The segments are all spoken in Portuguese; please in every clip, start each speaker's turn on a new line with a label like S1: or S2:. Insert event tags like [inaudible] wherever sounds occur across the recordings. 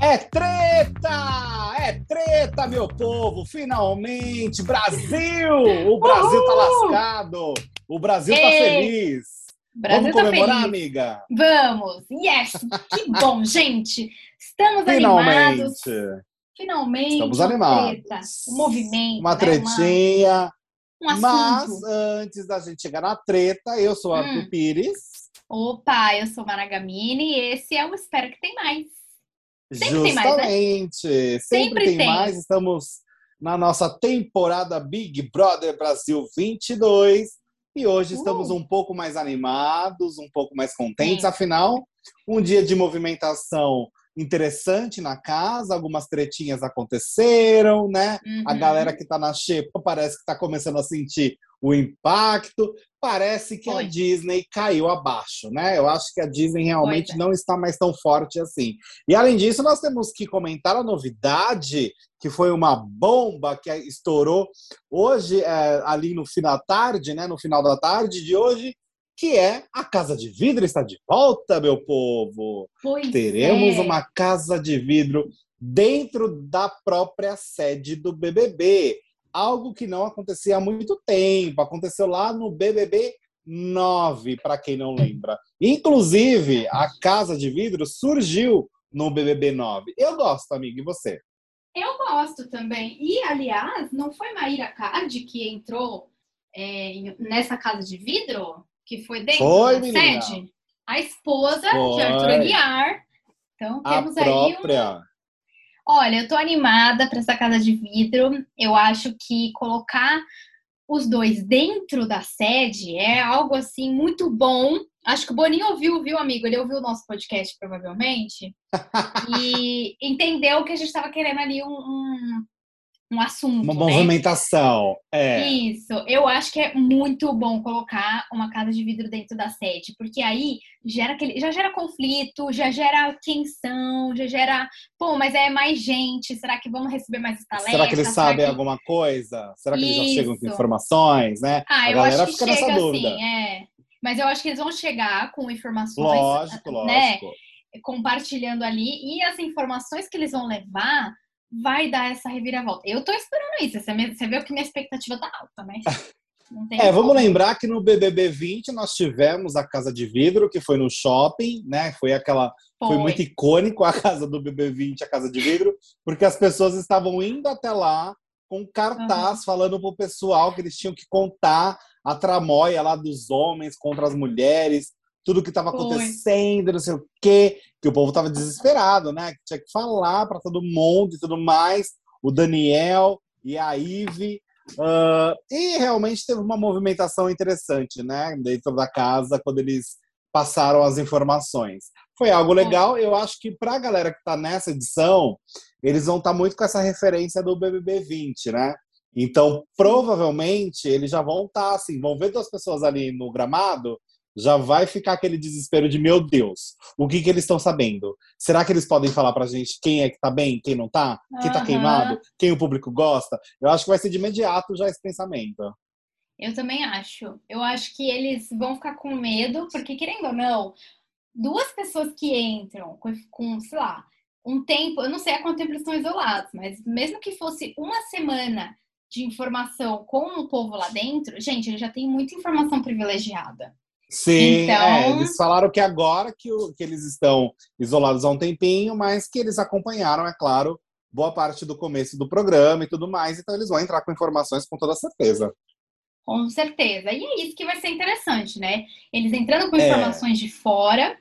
S1: É treta! É treta, meu povo! Finalmente! Brasil! O Brasil tá lascado! O Brasil tá feliz!
S2: Brasil
S1: Vamos
S2: tá
S1: comemorar,
S2: feliz.
S1: amiga?
S2: Vamos! Yes! Que bom, [laughs] gente! Estamos
S1: Finalmente!
S2: animados. Finalmente!
S1: Estamos
S2: uma
S1: animados.
S2: treta, um movimento.
S1: Uma
S2: né?
S1: tretinha.
S2: um.
S1: Mas antes da gente chegar na treta, eu sou Arthur
S2: Hum.
S1: Pires.
S2: Opa, eu sou Maragamini e esse é o Espero que Tem Mais. Sempre tem mais, né?
S1: Justamente. Sempre,
S2: Sempre
S1: tem,
S2: tem.
S1: mais. Estamos na nossa temporada Big Brother Brasil 22. E hoje
S2: Uh.
S1: estamos um pouco mais animados, um pouco mais contentes.
S2: Sim.
S1: Afinal, um dia de movimentação interessante na casa, algumas tretinhas aconteceram, né? A
S2: Uhum.
S1: galera que tá na xepa parece que tá começando a sentir o impacto. Parece que
S2: Foi.
S1: a Disney caiu abaixo, né? Eu acho que a Disney realmente
S2: Pois é.
S1: não está mais tão forte assim. E além disso, nós temos que comentar a novidade, que foi uma bomba que estourou hoje, é, ali no final da tarde, né? No final da tarde de hoje, que é a Casa de Vidro está de volta, meu povo.
S2: Pois
S1: Teremos
S2: é.
S1: uma casa de vidro dentro da própria sede do BBB. Algo que não acontecia há muito tempo. Aconteceu lá no BBB 9, para quem não lembra. Inclusive, a casa de vidro surgiu no BBB 9. Eu gosto, amigo, e você?
S2: Eu gosto também. E, aliás, não foi Maíra Card que entrou é, nessa casa de vidro? Que foi dentro
S1: Foi,
S2: da
S1: menina.
S2: sede? A esposa
S1: Foi.
S2: de Arthur Aguiar. Então,
S1: A
S2: temos aí um...
S1: própria.
S2: Olha, eu tô animada para essa casa de vidro. Eu acho que colocar os dois dentro da sede é algo assim muito bom. Acho que o Boninho ouviu, viu, amigo? Ele ouviu o nosso podcast, provavelmente, [laughs] e entendeu que a gente estava querendo ali um, um, um assunto.
S1: Uma
S2: né?
S1: movimentação. É.
S2: Isso, eu acho que é muito bom colocar uma casa de vidro dentro da sede, porque aí gera aquele, já gera conflito, já gera tensão, já gera, pô, mas é mais gente, será que vamos receber mais estaleca?
S1: Será que eles
S2: Será
S1: sabem
S2: que-
S1: alguma coisa? Será que eles já chegam com
S2: Isso.
S1: informações, né?
S2: Ah,
S1: a
S2: eu
S1: galera
S2: acho que
S1: fica
S2: chega
S1: nessa dúvida.
S2: assim, é. Mas eu acho que eles vão chegar com informações,
S1: Lógico,
S2: né?
S1: lógico.
S2: compartilhando ali, e as informações que eles vão levar vai dar essa reviravolta. Eu tô esperando isso, você vê que minha expectativa tá alta, [laughs] né?
S1: É, vamos
S2: como.
S1: lembrar que no BBB 20 nós tivemos a Casa de Vidro, que foi no shopping, né? Foi aquela. Foi, muito icônico a casa do BBB 20, a Casa de Vidro, porque as pessoas estavam indo até lá com cartaz falando pro pessoal que eles tinham que contar a tramóia lá dos homens contra as mulheres, tudo que estava acontecendo, não sei o quê, que o povo tava desesperado, né? Que tinha que falar para todo mundo e tudo mais. O Daniel e a Ive. ah, e realmente teve uma movimentação interessante, né? Dentro da casa, quando eles passaram as informações. Foi algo legal. Eu acho que para a galera que está nessa edição, eles vão estar muito com essa referência do BBB 20, né? Então, provavelmente, eles já vão estar assim, vão ver duas pessoas ali no gramado, já vai ficar aquele desespero de, meu Deus, o que que eles estão sabendo? Será que eles podem falar pra gente quem é que tá bem, quem não tá? Quem tá queimado? Quem o público gosta? Eu acho que vai ser de imediato já esse pensamento.
S2: Eu também acho. Eu acho que eles vão ficar com medo, porque querendo ou não, duas pessoas que entram com, com, sei lá, um tempo, eu não sei há quanto tempo eles estão isolados, mas mesmo que fosse uma semana de informação com o povo lá dentro, gente, ele já tem muita informação privilegiada.
S1: Sim,
S2: Então-
S1: é, eles falaram que agora que, o- que eles estão isolados há um tempinho, mas que eles acompanharam, é claro, boa parte do começo do programa e tudo mais, então eles vão entrar com informações com toda certeza.
S2: Com certeza. E é isso que vai ser interessante, né? Eles entrando com
S1: É.
S2: informações de fora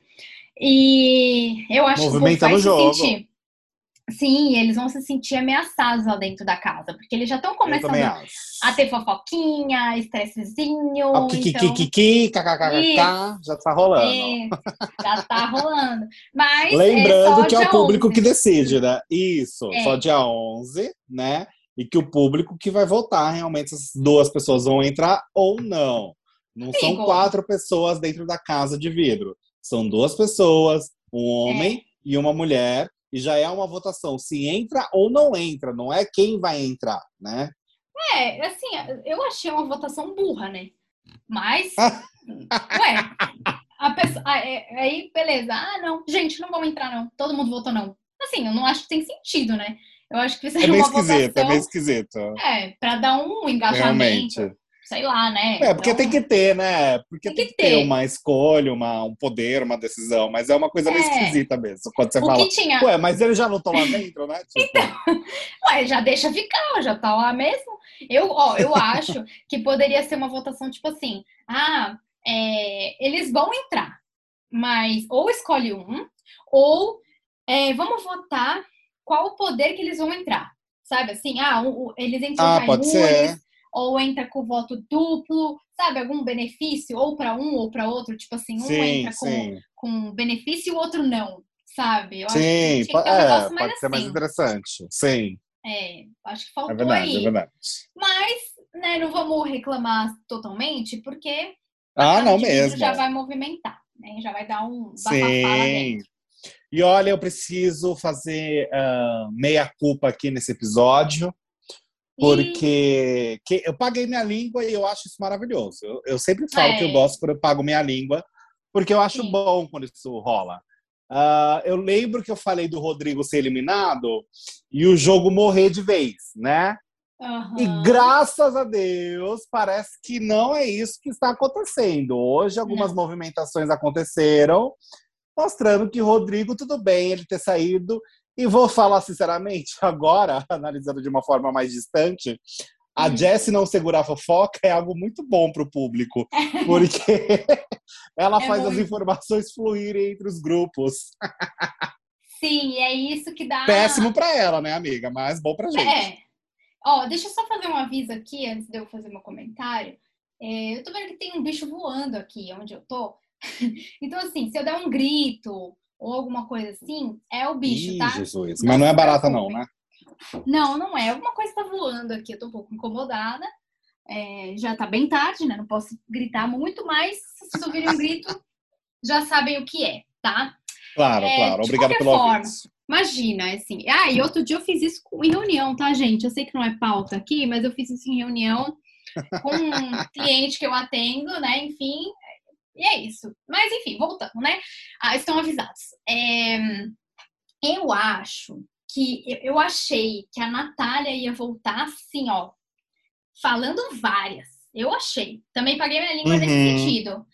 S2: e eu acho que o povo
S1: Movimenta
S2: vai
S1: no
S2: se
S1: jogo.
S2: sentir. Sim, eles vão se sentir ameaçados lá dentro da casa, porque eles já estão começando a ter fofoquinha, estressezinho.
S1: O
S2: então,
S1: kikikiki, kkkk, já tá rolando.
S2: é, já tá rolando. Mas é
S1: Lembrando
S2: só
S1: que é o público
S2: 11.
S1: que decide, né? Isso,
S2: É.
S1: só dia 11, né? E que o público que vai votar realmente essas duas pessoas vão entrar ou não. Não são
S2: Amigo.
S1: quatro pessoas dentro da casa de vidro. São duas pessoas, um homem e uma mulher, e já é uma votação se entra ou não entra, não é quem vai entrar, né?
S2: É, assim, eu achei uma votação burra, né? Mas, [laughs] ué, A pessoa, aí, beleza. Ah, não, gente, não vamos entrar, não. Todo mundo votou não. Assim, eu não acho que tem sentido, né? Eu acho que seria
S1: é meio
S2: uma
S1: esquisito,
S2: votação,
S1: é meio esquisito.
S2: É, pra dar um engajamento.
S1: Realmente.
S2: Sei lá, né?
S1: É, porque
S2: Então,
S1: tem que ter, né? Porque
S2: Tem
S1: tem,
S2: que
S1: ter uma escolha, uma, um poder, uma decisão. Mas é uma coisa meio
S2: É.
S1: esquisita mesmo. Quando você
S2: O
S1: fala,
S2: que tinha.
S1: ué, mas eles já não estão lá [laughs] dentro, né? Tipo, [laughs]
S2: Ué, já deixa ficar, já tá lá mesmo. Eu, ó, eu acho que poderia ser uma votação tipo assim: ah, é, eles vão entrar, mas ou escolhe um, ou é, vamos votar qual o poder que eles vão entrar. Sabe assim? Ah, o- o- eles entram
S1: Ah, pode ser.
S2: Ou entra com voto duplo, sabe? Algum benefício, ou para um ou para outro, tipo assim, um
S1: sim,
S2: entra com,
S1: sim.
S2: com benefício e o outro não, sabe? Eu acho
S1: Sim,
S2: tinha que um
S1: é,
S2: negócio mais
S1: pode ser mais
S2: assim.
S1: interessante. Sim,
S2: É, acho que
S1: é
S2: faltou
S1: verdade,
S2: aí.
S1: é verdade.
S2: Mas, né, não vamos reclamar totalmente, porque
S1: Ah,
S2: a
S1: não mesmo.
S2: já vai movimentar, né? Já vai dar um bafafá lá
S1: Sim.
S2: dentro.
S1: E olha, eu preciso fazer ah, meia culpa aqui nesse episódio, porque que- eu paguei minha língua e eu acho isso maravilhoso. Eu, eu sempre falo
S2: É.
S1: que eu gosto quando eu pago minha língua, porque eu acho
S2: Sim.
S1: bom quando isso rola. Ah, eu lembro que eu falei do Rodrigo ser eliminado e o jogo morrer de vez, né?
S2: Aham.
S1: E graças a Deus, parece que não é isso que está acontecendo. Hoje, algumas
S2: Não.
S1: movimentações aconteceram, mostrando que Rodrigo, tudo bem ele ter saído. E vou falar sinceramente, [laughs] agora, analisando de uma forma mais distante, a
S2: Hum.
S1: Jessie não segurar a fofoca é algo muito bom para o público, porque [laughs] ela
S2: É
S1: faz as informações fluírem entre os grupos.
S2: Sim, é isso que dá.
S1: Péssimo para ela, né, amiga? Mas bom pra gente.
S2: É. Ó, deixa eu só fazer um aviso aqui antes de eu fazer meu comentário. É, eu tô vendo que tem um bicho voando aqui onde eu tô. [laughs] Então, assim, se eu der um grito ou alguma coisa assim, é o bicho,
S1: Ih,
S2: tá?
S1: Jesus.
S2: Não
S1: Mas não é
S2: se
S1: barata, não, né?
S2: Não, não é. Alguma coisa tá voando aqui. Eu tô um pouco incomodada. É, já tá bem tarde, né? Não posso gritar muito, mas se ouvirem um grito, já sabem o que é, tá?
S1: Claro,
S2: É,
S1: claro. Obrigado pelo
S2: forma.
S1: aviso.
S2: Imagina, assim. Ah, e outro dia eu fiz isso em reunião, tá, gente? Eu sei que não é pauta aqui, mas eu fiz isso em reunião com um cliente que eu atendo, né? Enfim, e é isso. Mas, enfim, voltando, né? Ah, estão avisados. É, eu acho que eu- achei que a Natália ia voltar assim, ó, falando várias. Eu achei. Também paguei minha língua nesse
S1: Uhum.
S2: sentido.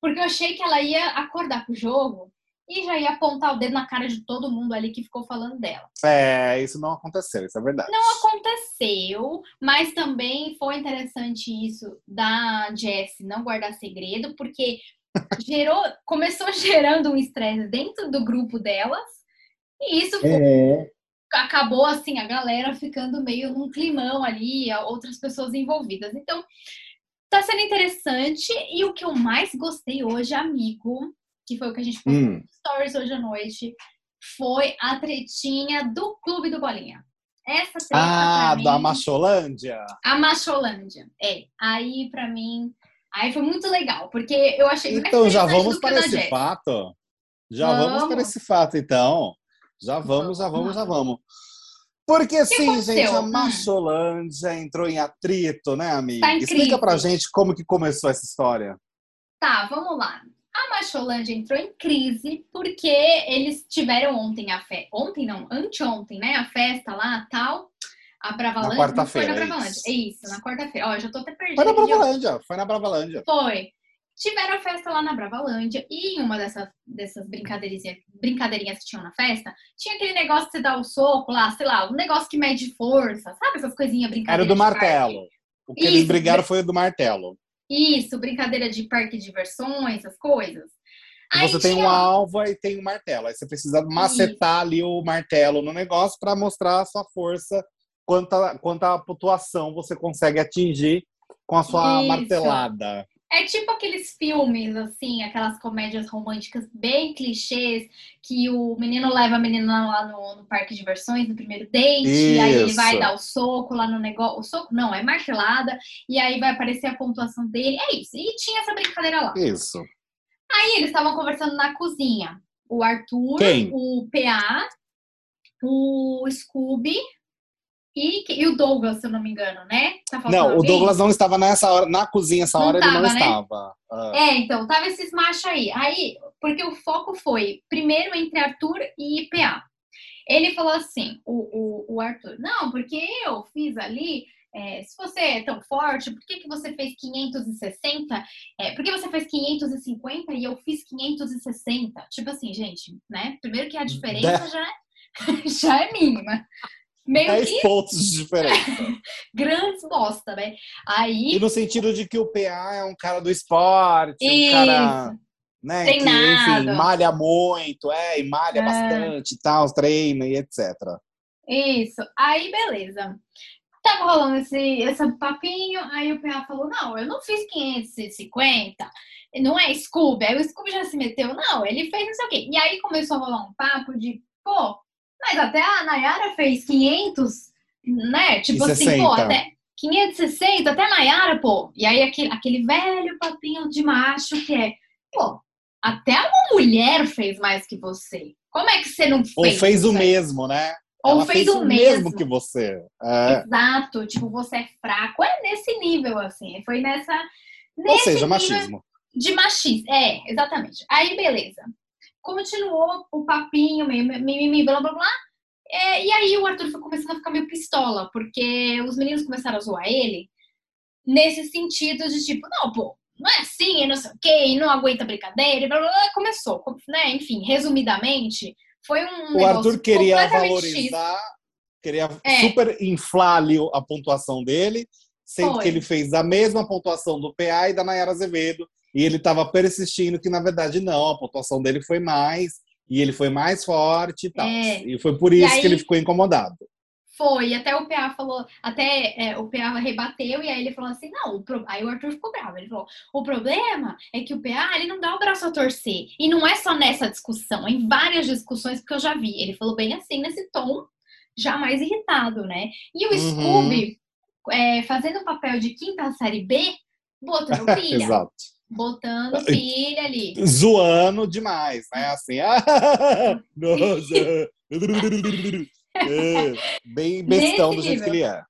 S2: Porque eu achei que ela ia acordar pro jogo e já ia apontar o dedo na cara de todo mundo ali que ficou falando dela.
S1: É, isso não aconteceu, isso é verdade.
S2: Não aconteceu, mas também foi interessante isso da Jessie não guardar segredo, porque gerou, [laughs] começou gerando um estresse dentro do grupo delas, e isso foi-
S1: Uhum.
S2: acabou assim, a galera ficando meio num climão ali, outras pessoas envolvidas. Então, tá sendo interessante, e o que eu mais gostei hoje, amigo, que foi o que a gente postou
S1: Hum.
S2: stories hoje à noite, foi a tretinha do Clube do Bolinha. Essa treta
S1: Ah,
S2: pra
S1: da
S2: mim,
S1: Macholândia?
S2: a Macholândia. É, aí pra mim, aí foi muito legal, porque eu achei
S1: Então já vamos para esse
S2: Jess.
S1: fato. Já vamos. para
S2: Vamos.
S1: esse fato, então. Já vamos, já vamos, já vamos. Porque sim,
S2: aconteceu?
S1: gente, a
S2: Hum.
S1: Macholândia entrou em atrito, né, amiga?
S2: Tá
S1: Explica pra gente como que começou essa história.
S2: Tá, vamos lá. A Macholândia entrou em crise porque eles tiveram ontem a festa. Ontem não, anteontem, né? A festa lá, tal. A Bravalândia.
S1: Na quarta-feira,
S2: Foi na
S1: é
S2: Bravalândia.
S1: isso.
S2: É isso, na quarta-feira. Ó, já tô até perdida.
S1: Foi na Bravalândia, foi na Bravalândia.
S2: Foi. Tiveram a festa lá na Bravalândia e em uma dessas, dessas brincadeirinhas, brincadeirinhas que tinham na festa, tinha aquele negócio de você dar o soco lá, sei lá, um negócio que mede força, sabe? Essas coisinhas
S1: Era
S2: brincadeiras.
S1: do
S2: de parque.
S1: martelo. O que eles
S2: Isso,
S1: brigaram foi o do martelo.
S2: Isso, brincadeira de parque de diversões, essas coisas. Aí
S1: Você tem
S2: tinha-
S1: um alvo e tem um martelo. Aí você precisa macetar ali o martelo no negócio para mostrar a sua força, quanta, quanta pontuação você consegue atingir com a sua
S2: Isso.
S1: martelada.
S2: É tipo aqueles filmes, assim, aquelas comédias românticas bem clichês, que o menino leva a menina lá no, no parque de diversões, no primeiro date, e aí ele
S1: Isso.
S2: vai dar o soco lá no negócio. O soco não, é martelada, e aí vai aparecer a pontuação dele. É isso. E tinha essa brincadeira lá.
S1: Isso.
S2: Aí eles estavam conversando na cozinha. O Arthur,
S1: Quem?
S2: o PA, o Scooby e, e o Douglas, se eu não me engano, né?
S1: Tá não, alguém? o Douglas não estava nessa hora, na cozinha essa hora não ele não né? estava.
S2: Ah. É, então, tava esses machos aí. Aí, porque o foco foi primeiro entre Arthur e PA. Ele falou assim, o, o, o Arthur, não, porque eu fiz ali é, se você é tão forte, por que, que você fez 560? É, por que você fez 550 e eu fiz 560? Tipo assim, gente, né? Primeiro que a diferença já, é, [laughs] já é mínima.
S1: Meio 10 que... pontos de diferença. [laughs]
S2: Grandes bosta, né? Aí...
S1: E no sentido de que o PA é um cara do esporte, Isso. um cara né? Que, enfim, malha muito, é, e malha é. bastante e tal, treina e etc.
S2: Isso. Aí, beleza. Tava rolando esse, esse papinho, aí o PA falou, não, eu não fiz 550, não é Scooby. Aí o Scooby já se meteu, não, ele fez não sei o quê. E aí começou a rolar um papo de, pô, mas até a Nayara fez 500, né? Tipo assim, pô, até 560, até a Nayara, pô. E aí aquele, aquele velho papinho de macho que é, pô, até uma mulher fez mais que você. Como é que você não fez?
S1: Ou fez o mesmo, né?
S2: Ou fez, fez o mesmo. mesmo
S1: que você.
S2: É. Exato. Tipo, você é fraco. É nesse nível, assim. Foi nessa.
S1: Ou seja, machismo.
S2: De machismo. É, exatamente. Aí, beleza. Continuou o papinho, mimimi, blá blá blá. É, e aí o Arthur foi começando a ficar meio pistola, porque os meninos começaram a zoar ele nesse sentido de tipo, não, pô, não é assim, e não sei o quê, não aguenta brincadeira, e blá, blá, blá, começou, né? Enfim, resumidamente, foi um.
S1: O Arthur queria valorizar, X. queria é. super inflar ali a pontuação dele, sendo foi. que ele fez a mesma pontuação do PA e da Nayara Azevedo, e ele estava persistindo que, na verdade, não, a pontuação dele foi mais, e ele foi mais forte e tal. É. E foi por isso aí, que ele ficou incomodado.
S2: Foi, até o PA falou, até é, o PA rebateu e aí ele falou assim, não, o pro... aí o Arthur ficou bravo, ele falou, o problema é que o PA, ele não dá o braço a torcer, e não é só nessa discussão, é em várias discussões que eu já vi, ele falou bem assim, nesse tom, já mais irritado, né, e o uhum. Scooby, é, fazendo o papel de quinta série B, botando [laughs] pilha. Exato. Botando pilha ali.
S1: Zoando demais, né? Assim, ah, [laughs] nossa. É, bem bestão do jeito que ele é.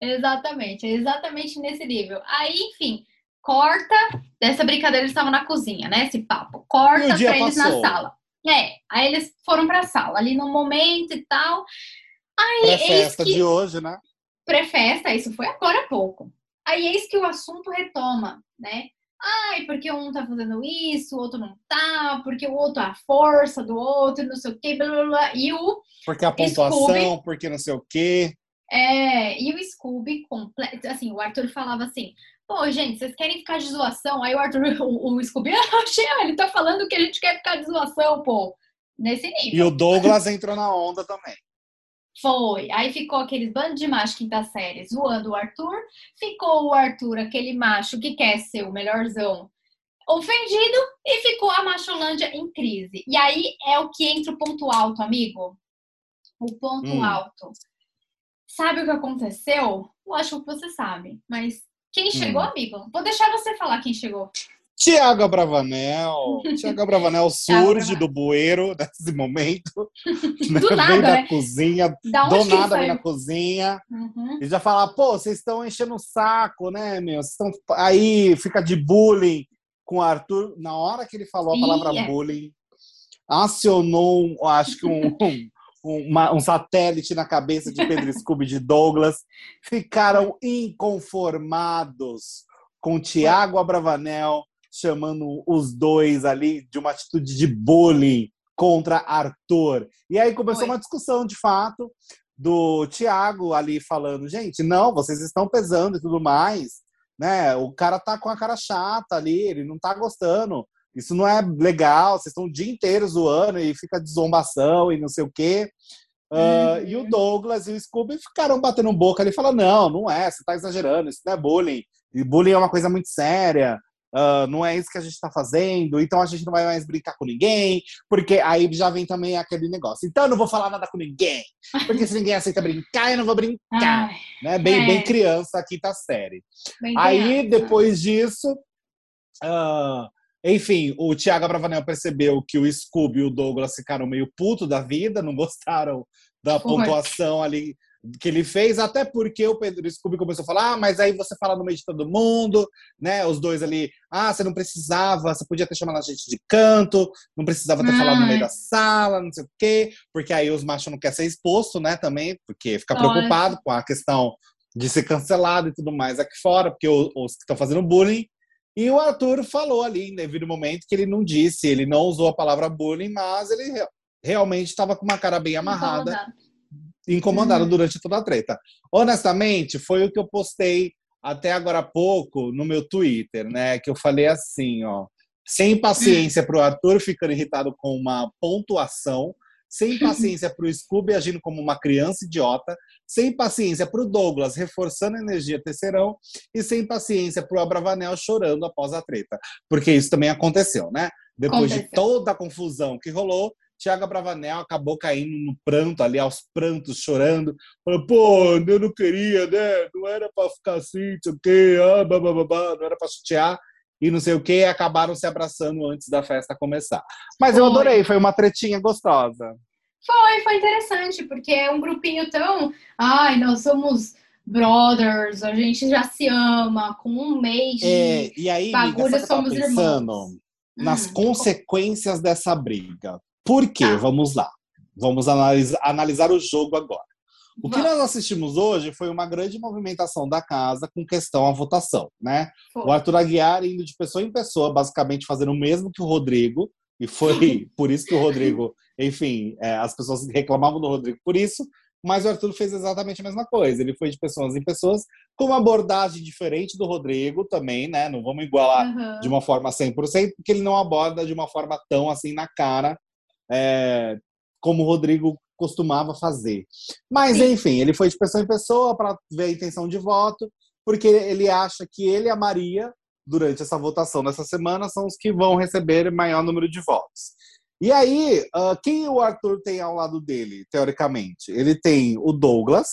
S2: Exatamente, exatamente nesse nível. Aí, enfim, corta. Dessa brincadeira, eles estavam na cozinha, né? Esse papo. Corta pra eles passou. na sala. É, aí eles foram pra sala, ali no momento e tal. Aí,
S1: Pré-festa que... de hoje, né?
S2: Pré-festa, isso foi agora há pouco. Aí eis que o assunto retoma, né? Ai, porque um tá fazendo isso, o outro não tá, porque o outro é a força do outro, não sei o quê, blá blá blá. E o.
S1: Porque a pontuação, Scooby, porque não sei o quê.
S2: É, e o Scooby, completo, assim, o Arthur falava assim, pô, gente, vocês querem ficar de zoação? Aí o Arthur, [laughs] o, o Scooby, [laughs] ah, ele tá falando que a gente quer ficar de zoação, pô. Nesse nível.
S1: E o Douglas entrou na onda também.
S2: Foi. Aí ficou aqueles bando de macho quinta série zoando o Arthur. Ficou o Arthur, aquele macho que quer ser o melhorzão, ofendido. E ficou a Macholândia em crise. E aí é o que entra o ponto alto, amigo. O ponto hum. alto. Sabe o que aconteceu? Eu acho que você sabe. Mas quem chegou, hum. amigo? Vou deixar você falar quem chegou. [laughs]
S1: Tiago Abravanel. Tiago Abravanel surge do bueiro [laughs] nesse momento.
S2: Né? do [laughs] nada, vem da
S1: né? cozinha, do nada vem na cozinha. Uhum. E já fala, pô, vocês estão enchendo o saco, né, meu? Vocês estão aí, fica de bullying com o Arthur. Na hora que ele falou a palavra é. bullying, acionou, acho que um, um, uma, um satélite na cabeça de Pedro Scooby de Douglas. Ficaram inconformados com Tiago Abravanel chamando os dois ali de uma atitude de bullying contra Arthur. E aí começou Foi. uma discussão, de fato, do Tiago ali falando, gente, não, vocês estão pesando e tudo mais, né? O cara tá com a cara chata ali, ele não tá gostando. Isso não é legal, vocês estão o dia inteiro zoando e fica de zombação e não sei o quê. Uh, uhum. E o Douglas e o Scooby ficaram batendo boca ali, falando: não, não é, você tá exagerando, isso não é bullying. E bullying é uma coisa muito séria. Uh, não é isso que a gente está fazendo, então a gente não vai mais brincar com ninguém, porque aí já vem também aquele negócio. Então eu não vou falar nada com ninguém, porque se ninguém aceita brincar, eu não vou brincar. Ai, né? Bem, é. bem criança, quinta série. Bem aí, criança. depois disso, uh, enfim, o Thiago Bravanel percebeu que o Scooby e o Douglas ficaram meio puto da vida, não gostaram da Foi. pontuação ali que ele fez, até porque o Pedro Scooby começou a falar, ah, mas aí você fala no meio de todo mundo, né? Os dois ali, ah, você não precisava, você podia ter chamado a gente de canto, não precisava ter falado no meio da sala, não sei o quê, porque aí os machos não querem ser exposto, né, também, porque fica preocupado com a questão de ser cancelado e tudo mais aqui fora, porque os, os que estão fazendo bullying. E o Arthur falou ali, em devido momento, que ele não disse, ele não usou a palavra bullying, mas ele realmente estava com uma cara bem amarrada incomodado uhum. durante toda a treta. Honestamente, foi o que eu postei até agora há pouco no meu Twitter, né? Que eu falei assim, ó. Sem paciência para o Arthur ficando irritado com uma pontuação, sem paciência para o Scooby agindo como uma criança idiota, sem paciência para o Douglas reforçando a energia terceirão e sem paciência para o Abravanel chorando após a treta. Porque isso também aconteceu, né? Depois de toda a confusão que rolou, Tiago Bravanel acabou caindo no pranto ali, aos prantos, chorando. Pô, eu não queria, né? Não era para ficar assim, não sei o quê, ah, babá, não era para chutear e não sei o quê, e acabaram se abraçando antes da festa começar. Mas foi. eu adorei, foi uma tretinha gostosa.
S2: Foi, foi interessante, porque é um grupinho tão. Ai, nós somos brothers, a gente já se ama, com um mês
S1: é, e aí, bagulho amiga, somos irmãos. Nas hum, consequências dessa briga. Por quê? Tá. Vamos lá. Vamos analisar, analisar o jogo agora. O que nós assistimos hoje foi uma grande movimentação da casa com questão à votação, né? Foi. O Arthur Aguiar indo de pessoa em pessoa, basicamente fazendo o mesmo que o Rodrigo, e foi [laughs] por isso que o Rodrigo, enfim, é, as pessoas reclamavam do Rodrigo por isso, mas o Arthur fez exatamente a mesma coisa. Ele foi de pessoas em pessoas com uma abordagem diferente do Rodrigo também, né? Não vamos igualar uhum. de uma forma 100%, porque ele não aborda de uma forma tão assim na cara é, como o Rodrigo costumava fazer. Mas, Sim. enfim, ele foi de pessoa em pessoa para ver a intenção de voto, porque ele acha que ele e a Maria, durante essa votação dessa semana, são os que vão receber maior número de votos. E aí, uh, quem o Arthur tem ao lado dele, teoricamente? Ele tem o Douglas,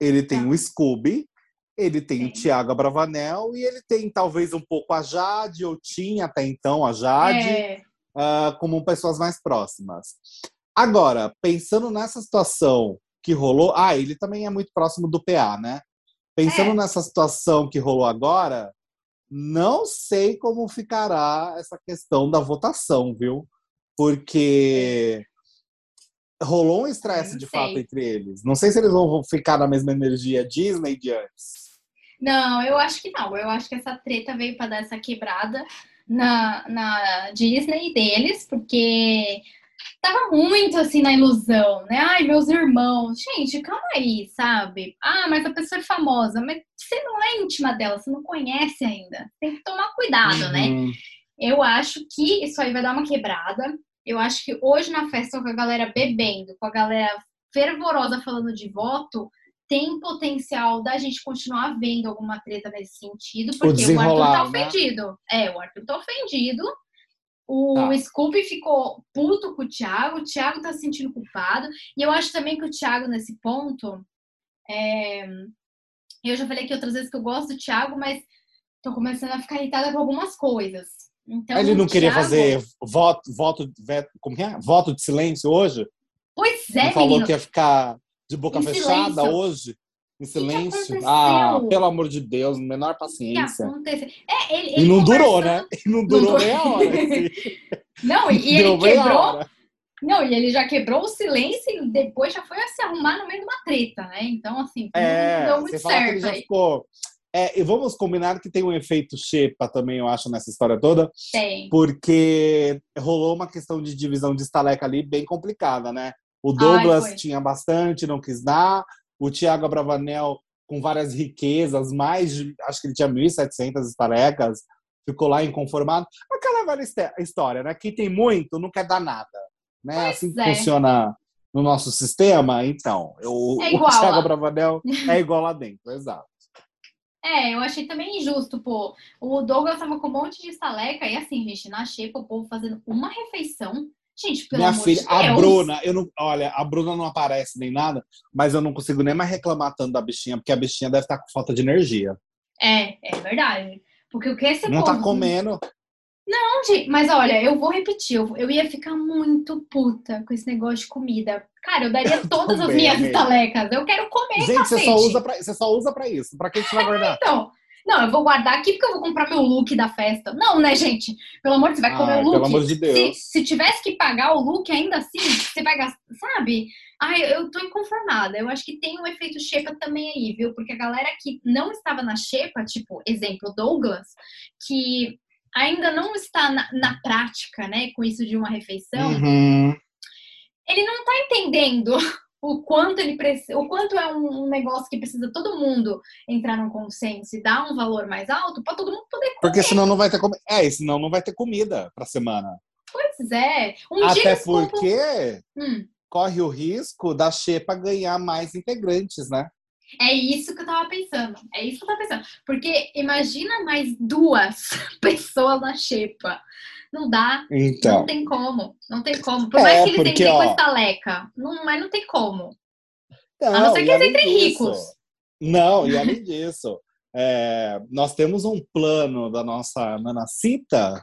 S1: ele tem o Scooby, ele tem Sim. o Tiago Abravanel e ele tem talvez um pouco a Jade, ou tinha até então a Jade. É uh, como pessoas mais próximas. Agora, pensando nessa situação que rolou, ah, ele também é muito próximo do PA, né? Pensando é. nessa situação que rolou agora, não sei como ficará essa questão da votação, viu? Porque rolou um estresse de fato entre eles. Não sei se eles vão ficar na mesma energia Disney de antes.
S2: Não, eu acho que não. Eu acho que essa treta veio para dar essa quebrada na, na Disney deles, porque tava muito assim na ilusão, né? Ai, meus irmãos. Gente, calma aí, sabe? Ah, mas a pessoa é famosa, mas você não é íntima dela, você não conhece ainda. Tem que tomar cuidado, né? uhum. né? Eu acho que isso aí vai dar uma quebrada. Eu acho que hoje na festa com a galera bebendo, com a galera fervorosa falando de voto, tem potencial da gente continuar vendo alguma treta nesse sentido, porque o, o Arthur tá né? ofendido. Né? É, o Arthur tá ofendido. O tá. Scooby ficou puto com o Thiago, o Thiago tá se sentindo culpado. E eu acho também que o Thiago, nesse ponto, é... eu já falei aqui outras vezes que eu gosto do Thiago, mas tô começando a ficar irritada com algumas coisas. Então,
S1: Ele não queria Thiago... fazer voto, voto, como é? voto de silêncio hoje?
S2: Pois é, Ele
S1: falou menino. que ia ficar de boca em fechada silêncio. hoje? Em silêncio? Ah, pelo amor de Deus, menor paciência.
S2: É, ele, ele
S1: e não durou, né? E não durou meia hora.
S2: Assim. [laughs] Não, e, e ele quebrou. Não, e ele já quebrou o silêncio e depois já foi a se arrumar no meio de uma treta, né? Então, assim, é, não deu muito certo. já ficou...
S1: É, e vamos combinar que tem um efeito Xepa também, eu acho, nessa história toda.
S2: Tem.
S1: Porque rolou uma questão de divisão de estaleca ali bem complicada, né? O Douglas Ai, tinha bastante, não quis dar. O Thiago Abravanel, com várias riquezas, mais de, acho que ele tinha 1.700 estalecas, ficou lá inconformado. Aquela velha história, né? Quem tem muito não quer dar nada. Né? Pois assim é. que funciona no nosso sistema. Então, eu, é o Thiago Abravanel [laughs] é igual lá dentro, exato.
S2: É, eu achei também injusto, pô. O Douglas tava com um monte de estaleca e assim, gente, na xepa, o povo fazendo uma refeição Gente, pelo Minha filha, de
S1: a Bruna, eu não, olha, a Bruna não aparece nem nada, mas eu não consigo nem mais reclamar tanto da bichinha, porque a bichinha deve estar com falta de energia.
S2: É, é verdade. Porque o que esse
S1: Não tá povo... tá comendo.
S2: Não, gente, mas olha, eu vou repetir, eu, eu ia ficar muito puta com esse negócio de comida. Cara, eu daria [laughs] todas as minhas estalecas. Eu quero comer,
S1: Gente, você só, usa pra, você só usa pra isso. Pra que você vai guardar?
S2: Então, não, eu vou guardar aqui porque eu vou comprar meu look da festa. Não, né, gente? Pelo amor de Deus, você vai comer
S1: Ai,
S2: o look.
S1: pelo amor de Deus.
S2: Se, se tivesse que pagar o look, ainda assim, você vai gastar, sabe? Ai, eu tô inconformada. Eu acho que tem um efeito xepa também aí, viu? Porque a galera que não estava na xepa, tipo, exemplo, Douglas, que ainda não está na, na prática, né, com isso de uma refeição,
S1: Uhum.
S2: ele não tá entendendo o quanto ele precisa, o quanto é um, negócio que precisa todo mundo entrar num consenso e dar um valor mais alto para todo mundo poder comer.
S1: Porque senão não vai ter comida. É, senão não vai ter comida pra semana.
S2: Pois é. Um
S1: Até porque
S2: Hum,
S1: corre o risco da Xepa ganhar mais integrantes, né?
S2: é isso que eu tava pensando. É isso que eu tava pensando. Porque imagina mais duas [laughs] pessoas na xepa. Não dá, não
S1: Então.
S2: tem como. Não tem como. Por
S1: É,
S2: mais que eles
S1: porque,
S2: entrem com
S1: ó,
S2: estaleca. Não, mas não tem como.
S1: Não,
S2: A não ser que eles entrem
S1: disso-
S2: ricos.
S1: Não, e [laughs] além disso, é, nós temos um plano da nossa Nanacita,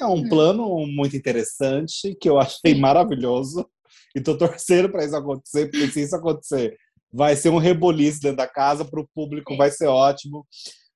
S1: é um
S2: Hum.
S1: plano muito interessante, que eu achei
S2: Sim.
S1: maravilhoso, e tô torcendo para isso acontecer, porque se isso acontecer, vai ser um reboliço dentro da casa, para o público vai ser ótimo.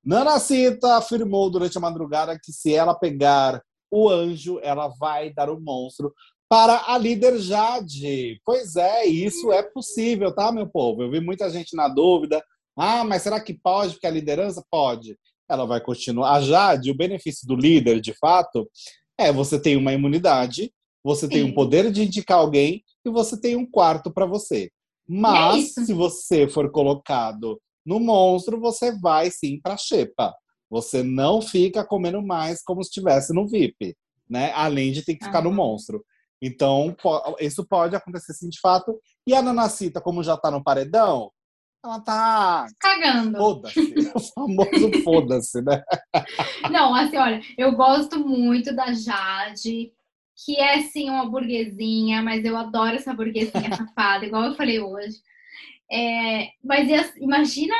S1: Nanacita afirmou durante a madrugada que se ela pegar o anjo, ela vai dar o monstro para a líder Jade. Pois é, isso é possível, tá, meu povo? Eu vi muita gente na dúvida. Ah, mas será que pode? Porque a liderança pode. Ela vai continuar. A Jade, o benefício do líder, de fato, é você tem uma imunidade, você tem um poder de indicar alguém e você tem um quarto para você. Mas
S2: é
S1: se você for colocado no monstro, você vai sim para xepa. Você não fica comendo mais como se estivesse no VIP, né? Além de ter que ficar no
S2: Aham.
S1: monstro. Então, isso pode acontecer sim de fato. E a Nanacita, como já tá no paredão, ela tá.
S2: Cagando.
S1: Foda-se. o famoso [laughs] foda-se, né?
S2: Não, assim, olha, eu gosto muito da Jade, que é sim uma burguesinha, mas eu adoro essa burguesinha [laughs] safada, igual eu falei hoje. É, mas as- imagina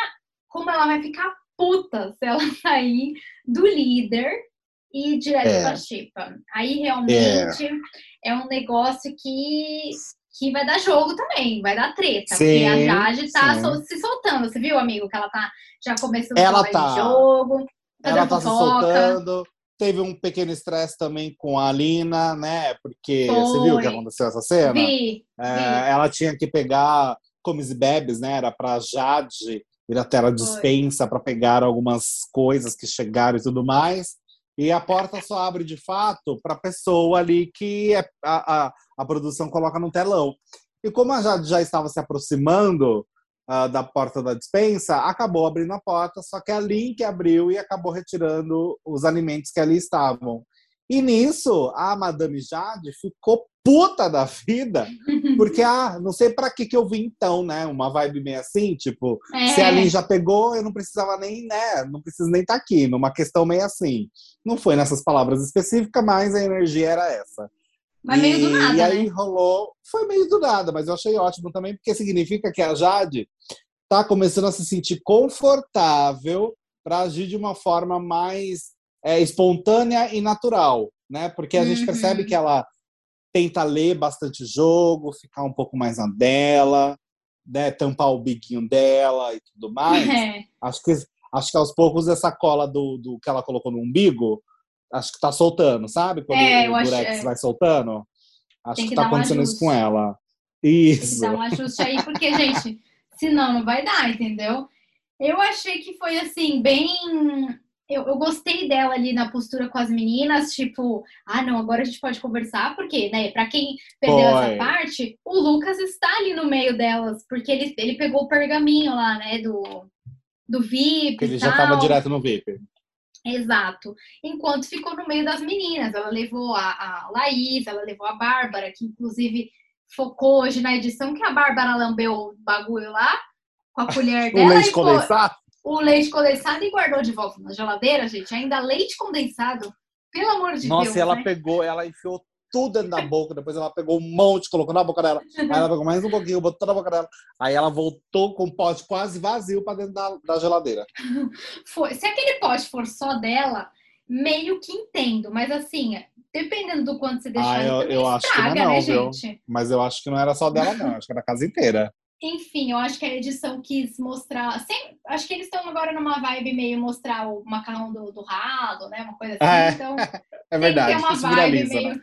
S2: como ela vai ficar puta se ela [laughs] sair do líder e ir direto
S1: É.
S2: pra Chipa. Aí realmente é. um negócio que, que vai dar jogo também, vai dar treta. porque
S1: Sim,
S2: a Jade tá sol- se soltando. Você viu, amigo, que ela tá já começando
S1: Ela tá.
S2: de jogo.
S1: Ela tá se soltando. Teve um pequeno estresse também com a Alina, né? Porque você viu o que
S2: Foi.
S1: aconteceu essa cena?
S2: Vi,
S1: É, ela tinha que pegar comes e bebes, né? Era para Jade ir até a dispensa para pegar algumas coisas que chegaram e tudo mais. E a porta só abre de fato para a pessoa ali que é- a, a, a produção coloca no telão. E como a Jade já estava se aproximando ah, da porta da dispensa, acabou abrindo a porta, só que a Link abriu e acabou retirando os alimentos que ali estavam. E nisso, a Madame Jade ficou puta da vida, [laughs] porque, ah, não sei pra que que eu vim então, né? Uma vibe meio assim, tipo,
S2: É.
S1: se a Lin já pegou, eu não precisava nem, né? Não preciso nem estar aqui, numa questão meio assim. Não foi nessas palavras específicas, mas a energia era essa.
S2: Mas meio do
S1: E-
S2: nada,
S1: E aí
S2: né?
S1: rolou. Foi meio do nada, mas eu achei ótimo também, porque significa que a Jade tá começando a se sentir confortável para agir de uma forma mais é, espontânea e natural, né? Porque a gente
S2: Uhum.
S1: percebe que ela tenta ler bastante jogo, ficar um pouco mais na dela, né? Tampar o biquinho dela e tudo mais. [laughs]
S2: É.
S1: Acho que, acho que aos poucos essa cola do, do que ela colocou no umbigo, acho que tá soltando, sabe? Quando
S2: É,
S1: o
S2: acho-
S1: durex
S2: é.
S1: vai soltando. Acho
S2: Tem
S1: que,
S2: que
S1: tá
S2: um
S1: acontecendo isso com ela.
S2: Tem que
S1: Isso.
S2: dar um ajuste aí, porque, gente, senão não vai dar, entendeu? Eu achei que foi assim, bem. Eu, eu gostei dela ali na postura com as meninas, tipo, ah, não, agora a gente pode conversar, porque, né, pra quem perdeu
S1: Foi.
S2: essa parte, o Lucas está ali no meio delas, porque ele, ele pegou o pergaminho lá, né, do, do VIP.
S1: Ele já tava direto no VIP.
S2: Exato. Enquanto ficou no meio das meninas. Ela levou a, a Laís, ela levou a Bárbara, que inclusive focou hoje na edição que a Bárbara lambeu o bagulho lá com a [laughs] colher
S1: O
S2: dela
S1: leite
S2: e
S1: condensado?
S2: O leite condensado e guardou de volta na geladeira, gente. Ainda leite condensado. Pelo amor de
S1: Nossa,
S2: Deus.
S1: e ela
S2: né?
S1: pegou, ela enfiou tudo dentro da boca, depois ela pegou um monte, colocou na boca dela. Aí ela pegou mais um pouquinho, botou na boca dela. Aí ela voltou com o pote quase vazio pra dentro da, da geladeira. [laughs]
S2: Foi- Se aquele pote for só dela, meio que entendo, mas assim, dependendo do quanto você deixar,
S1: Ah, eu, eu acho que
S2: estraga,
S1: não,
S2: né,
S1: viu?
S2: gente?
S1: Mas eu acho que não era só dela, não. Acho que era a casa inteira.
S2: Enfim, eu acho que a edição quis mostrar. Acho que eles estão agora numa vibe meio mostrar o macarrão do, do ralo, né? Uma coisa assim.
S1: É,
S2: então, [laughs]
S1: É
S2: tem que
S1: verdade,
S2: ter uma vibe meio.
S1: né?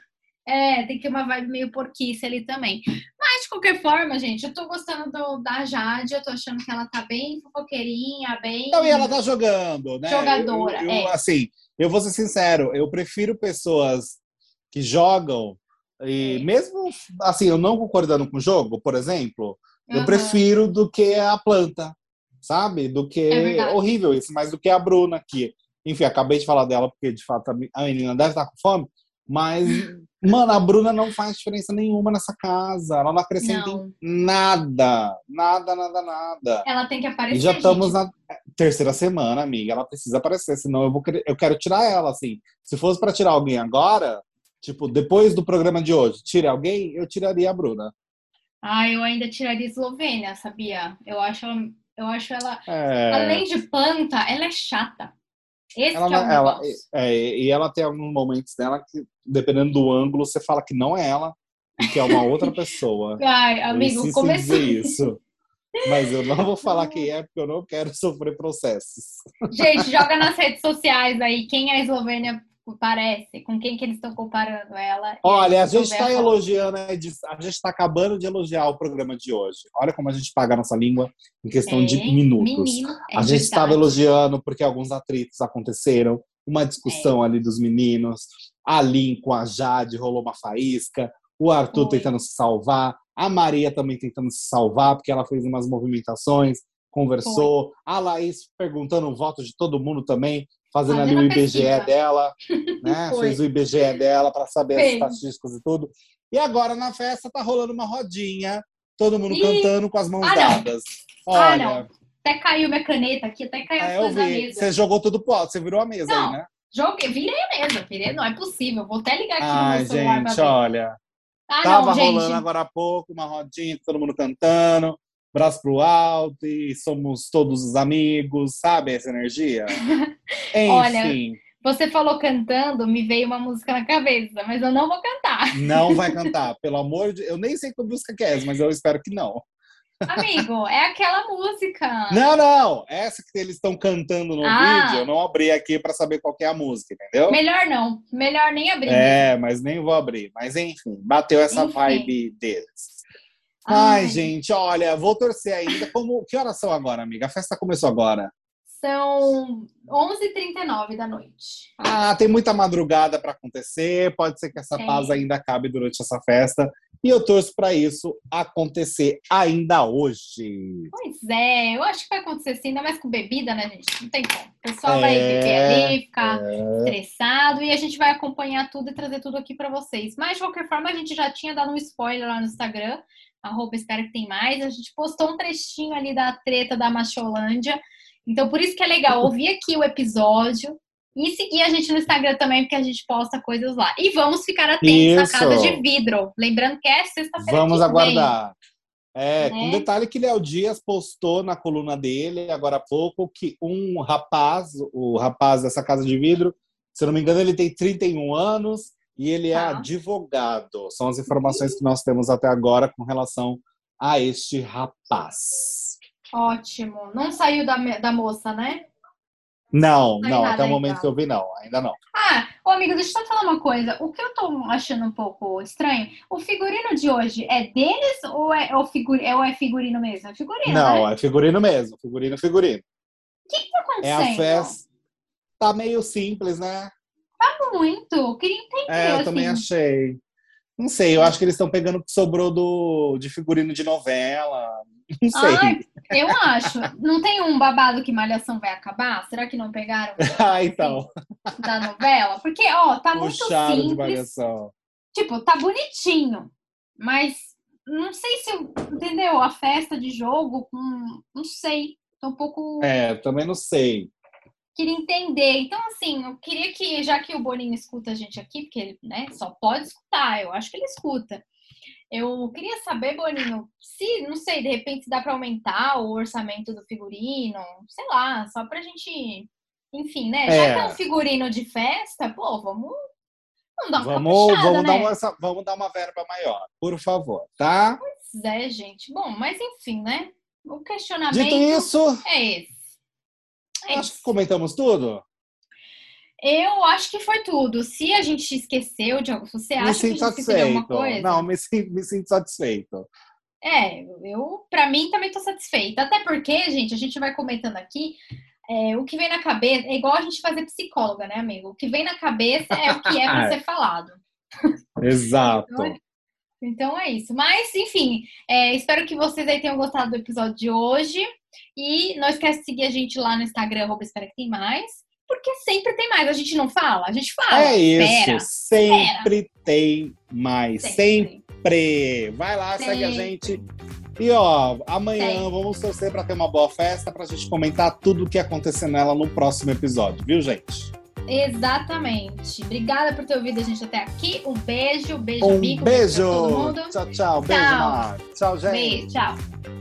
S2: É, tem que ter uma vibe meio porquice ali também. Mas, de qualquer forma, gente, eu tô gostando do- da Jade, eu tô achando que ela tá bem fofoqueirinha, bem.
S1: Então, e ela tá jogando, né?
S2: Jogadora,
S1: Eu, eu-
S2: é.
S1: Assim, eu vou ser sincero, eu prefiro pessoas que jogam e
S2: É.
S1: mesmo assim, eu não concordando com o jogo, por exemplo, eu
S2: Aham.
S1: prefiro do que a planta, sabe? Do que
S2: É
S1: horrível isso, mas do que a Bruna que, enfim, acabei de falar dela porque de fato a me- a menina deve estar com fome, mas [laughs] mano, a Bruna não faz diferença nenhuma nessa casa, ela não acrescenta em
S2: Não.
S1: nada, nada, nada, nada.
S2: Ela tem que aparecer.
S1: E já estamos
S2: gente.
S1: na terceira semana, amiga. Ela precisa aparecer, senão eu vou eu quero tirar ela, assim. Se fosse para tirar alguém agora, tipo, depois do programa de hoje, tire alguém, eu tiraria a Bruna.
S2: Ah, eu ainda tiraria Eslovênia, sabia? Eu acho ela. Eu acho ela.
S1: É,
S2: Além de planta, ela é chata. Esse
S1: ela,
S2: que é o
S1: não- ela,
S2: negócio.
S1: é, e ela tem alguns momentos dela que, dependendo do ângulo, você fala que não é ela e que é uma outra [laughs] pessoa.
S2: Ai, amigo,
S1: em
S2: começou.
S1: dizer isso. Mas eu não vou falar quem é, porque eu não quero sofrer processos.
S2: Gente, joga nas redes sociais aí quem a Eslovênia parece, com quem que eles estão comparando ela.
S1: Olha, a gente está elogiando, a gente está acabando de elogiar o programa de hoje. Olha como a gente paga a nossa língua em questão de
S2: É,
S1: minutos.
S2: Menino, é
S1: a gente estava elogiando porque alguns atritos aconteceram, uma discussão ali dos meninos, a Lin com a Jade rolou uma faísca, o Arthur
S2: Foi.
S1: tentando se salvar, a Maria também tentando se salvar porque ela fez umas movimentações, conversou, a Laís perguntando o voto de todo mundo também, fazendo
S2: Fazendo
S1: ali o IBGE
S2: pesquisa.
S1: dela, [laughs] né?
S2: Foi.
S1: Fez o IBGE dela para saber as
S2: Fez.
S1: estatísticas e tudo. E agora na festa tá rolando uma rodinha, todo mundo
S2: Ih!
S1: cantando com as mãos
S2: Ah, não.
S1: dadas.
S2: Ah,
S1: Olha,
S2: não. Até caiu minha caneta aqui, até caiu as
S1: é, eu
S2: coisas da
S1: vi.
S2: mesa.
S1: Você jogou tudo pro alto, você virou a mesa
S2: Não.
S1: aí, né?
S2: Joguei, virei a mesa, virei, não é possível. Vou até ligar aqui no
S1: Ai,
S2: meu celular
S1: gente,
S2: pra ver.
S1: olha.
S2: Ah,
S1: Tava
S2: não, gente.
S1: rolando agora há pouco uma rodinha, todo mundo cantando, braço pro alto, e somos todos os amigos, sabe essa energia? [laughs]
S2: Olha,
S1: Enfim,
S2: Você falou cantando, me veio uma música na cabeça, mas eu não vou cantar.
S1: não vai cantar, pelo amor de Eu nem sei que música que é, mas eu espero que não.
S2: Amigo, é aquela música.
S1: Não, não, essa que eles estão cantando no
S2: Ah.
S1: vídeo, eu não abri aqui pra saber qual que é a música, entendeu?
S2: Melhor não. Melhor nem abrir.
S1: É, mas nem vou abrir. Mas enfim, bateu essa
S2: Enfim.
S1: vibe deles. Ai,
S2: Ai.
S1: gente, olha, vou torcer ainda. Como, que horas são agora, amiga? A festa começou agora.
S2: São 11h39 da noite.
S1: Ah, tem muita madrugada para acontecer. Pode ser que essa
S2: Tem.
S1: paz ainda acabe durante essa festa. E eu torço para isso acontecer ainda hoje.
S2: Pois é, eu acho que vai acontecer sim, ainda mais com bebida, né, gente? Não tem como. O pessoal vai
S1: É,
S2: beber ali, ficar estressado e a gente vai acompanhar tudo e trazer tudo aqui para vocês. Mas, de qualquer forma, a gente já tinha dado um spoiler lá no Instagram, arroba espera que tem mais. A gente postou um trechinho ali da treta da Macholândia. Então, por isso que é legal ouvir aqui o episódio e seguir a gente no Instagram também, porque a gente posta coisas lá. E vamos ficar atentos à
S1: Isso.
S2: Casa de Vidro. Lembrando que é sexta-feira
S1: Vamos aguardar. É,
S2: Né?
S1: com detalhe que Léo Dias postou na coluna dele, agora há pouco, que um rapaz, o rapaz dessa casa de vidro, se eu não me engano, ele tem 31 anos e ele é
S2: Tá.
S1: advogado. São as informações que nós temos até agora com relação a este rapaz.
S2: Ótimo. Não saiu da, da moça, né?
S1: Não,
S2: Não
S1: não, até o
S2: ainda.
S1: momento que eu vi, não, ainda não.
S2: Ah, ô amigo, deixa eu só falar uma coisa. O que eu tô achando um pouco estranho, o figurino de hoje é deles ou é, o figurino, é, ou é figurino mesmo? É figurino,
S1: Não,
S2: né?
S1: é figurino mesmo, figurino, figurino.
S2: O que, que tá
S1: É
S2: acontecendo?
S1: a festa. Tá meio simples, né?
S2: Muito. Eu queria entender,
S1: É, eu
S2: assim.
S1: também achei. Não sei, eu acho que eles estão pegando o que sobrou do, de figurino de novela. Não sei.
S2: Ai, eu acho. Não tem um babado que Malhação vai acabar? Será que não pegaram [laughs]
S1: Ah, então. [laughs]
S2: da novela? Porque, ó, tá muito
S1: Puxado de
S2: simples.
S1: malhação.
S2: Tipo, tá bonitinho. Mas não sei se, eu- entendeu? A festa de jogo com. Não sei. Tô um pouco.
S1: É, também não sei.
S2: queria entender. Então, assim, eu queria que, já que o Boninho escuta a gente aqui, porque ele né, só pode escutar, eu acho que ele escuta. Eu queria saber, Boninho, se, não sei, de repente dá para aumentar o orçamento do figurino, sei lá, só pra gente enfim, né? Já
S1: É.
S2: que é um figurino de festa, pô, vamos, vamos dar uma
S1: Vamos, vamos,
S2: né?
S1: dar uma, vamos dar uma verba maior, por favor, tá?
S2: Pois é, gente. Bom, mas enfim, né? O questionamento
S1: Dito isso,
S2: é esse. É
S1: acho que
S2: isso.
S1: comentamos tudo.
S2: Eu acho que foi tudo. Se a gente esqueceu de algo, se você
S1: me
S2: acha que a gente esqueceu de alguma
S1: satisfeito.
S2: coisa,
S1: Não, me, me sinto satisfeito.
S2: É, eu, pra mim, também tô satisfeita. Até porque, gente, a gente vai comentando aqui, é, o que vem na cabeça, é igual a gente fazer psicóloga, né, amigo? O que vem na cabeça é o que é [laughs] pra ser falado.
S1: Exato.
S2: Então é, então é isso. Mas, enfim, é, espero que vocês aí tenham gostado do episódio de hoje. E não esquece de seguir a gente lá no Instagram, arroba espera que tem mais. Porque sempre tem mais. A gente não fala? A gente fala.
S1: É isso,
S2: Espera.
S1: sempre tem mais, sempre.
S2: Sempre.
S1: Vai lá, segue a
S2: Sempre.
S1: gente. E ó, amanhã
S2: Sempre.
S1: vamos torcer para ter uma boa festa pra gente comentar tudo o que acontecer nela no próximo episódio, viu, gente?
S2: Exatamente. Obrigada por ter ouvido a gente até aqui. Um beijo, beijo,
S1: Um
S2: amigo.
S1: beijo.
S2: pra todo mundo.
S1: Tchau, tchau. Beijo,
S2: Tchau.
S1: Mar. Tchau, gente.
S2: Beijo, tchau.